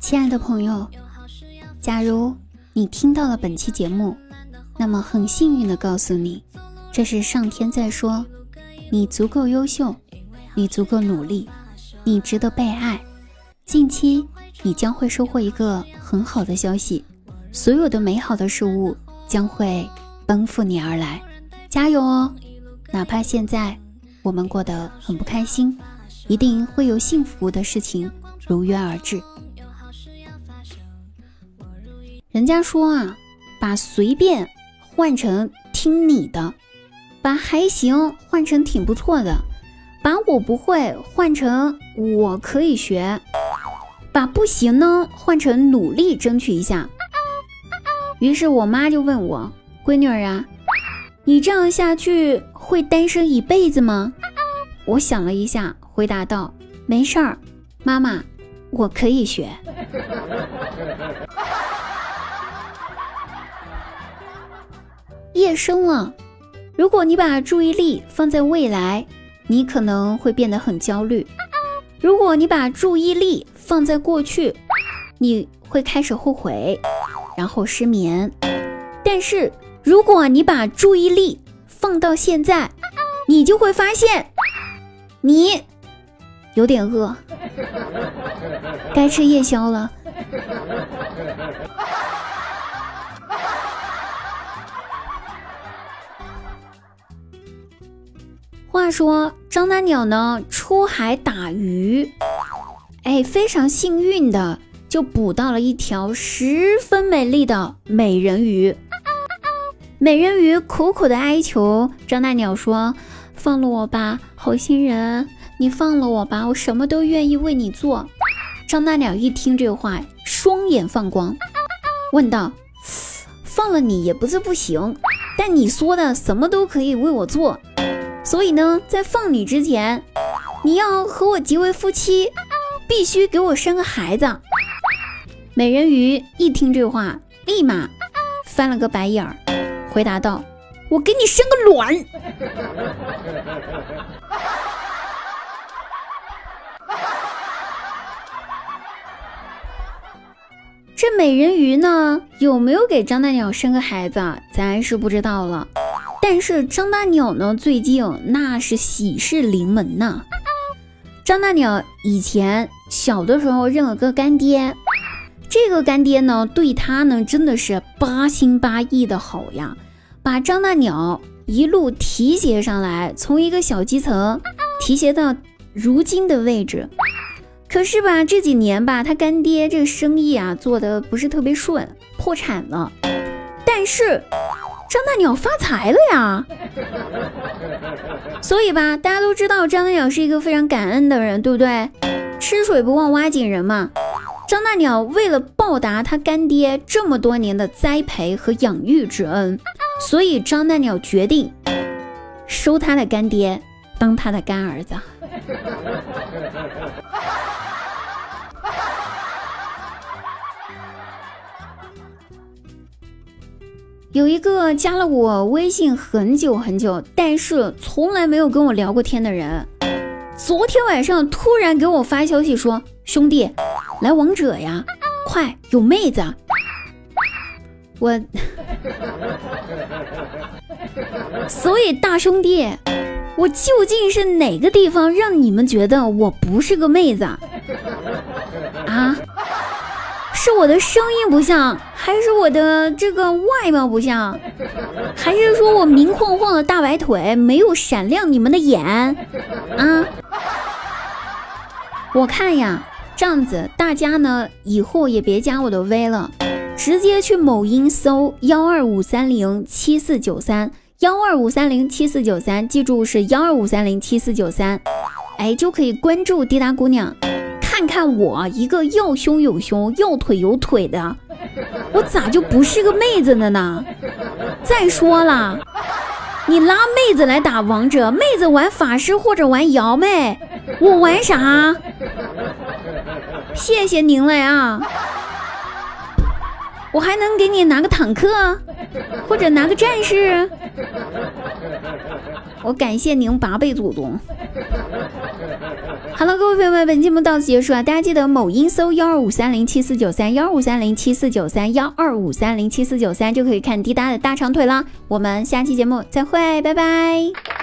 亲爱的朋友，假如你听到了本期节目，那么很幸运的告诉你，这是上天在说，你足够优秀，你足够努力，你值得被爱。近期你将会收获一个很好的消息，所有的美好的事物将会奔赴你而来，加油哦！哪怕现在我们过得很不开心。一定会有幸福的事情如约而至。人家说啊，把随便换成听你的，把还行换成挺不错的，把我不会换成我可以学，把不行呢换成努力争取一下。于是我妈就问我：“闺女儿啊，你这样下去会单身一辈子吗？”我想了一下。回答道：“没事儿，妈妈，我可以学。”夜深了，如果你把注意力放在未来，你可能会变得很焦虑；如果你把注意力放在过去，你会开始后悔，然后失眠。但是如果你把注意力放到现在，你就会发现，你。有点饿，该吃夜宵了。话说张大鸟呢出海打鱼，哎，非常幸运的就捕到了一条十分美丽的美人鱼。美人鱼苦苦的哀求张大鸟说：“放了我吧，好心人。”你放了我吧，我什么都愿意为你做。张大鸟一听这话，双眼放光，问道：“放了你也不是不行，但你说的什么都可以为我做，所以呢，在放你之前，你要和我结为夫妻，必须给我生个孩子。”美人鱼一听这话，立马翻了个白眼儿，回答道：“我给你生个卵。” 这美人鱼呢，有没有给张大鸟生个孩子，咱是不知道了。但是张大鸟呢，最近那是喜事临门呐。张大鸟以前小的时候认了个干爹，这个干爹呢，对他呢真的是八心八意的好呀，把张大鸟一路提携上来，从一个小基层提携到如今的位置。可是吧，这几年吧，他干爹这个生意啊做的不是特别顺，破产了。但是张大鸟发财了呀，所以吧，大家都知道张大鸟是一个非常感恩的人，对不对？吃水不忘挖井人嘛。张大鸟为了报答他干爹这么多年的栽培和养育之恩，所以张大鸟决定收他的干爹当他的干儿子。有一个加了我微信很久很久，但是从来没有跟我聊过天的人，昨天晚上突然给我发消息说：“兄弟，来王者呀，快有妹子！”我，所以大兄弟，我究竟是哪个地方让你们觉得我不是个妹子啊？是我的声音不像，还是我的这个外貌不像，还是说我明晃晃的大白腿没有闪亮你们的眼啊？我看呀，这样子大家呢以后也别加我的微了，直接去某音搜幺二五三零七四九三幺二五三零七四九三，记住是幺二五三零七四九三，哎，就可以关注滴答姑娘。看看我一个要胸有胸、要腿有腿的，我咋就不是个妹子的呢？再说了，你拉妹子来打王者，妹子玩法师或者玩瑶妹，我玩啥？谢谢您了呀！我还能给你拿个坦克，或者拿个战士，我感谢您八辈祖宗。好了，各位朋友们，本节目到此结束啊！大家记得某音搜幺二五三零七四九三幺二五三零七四九三幺二五三零七四九三就可以看滴答的大长腿啦。我们下期节目再会，拜拜。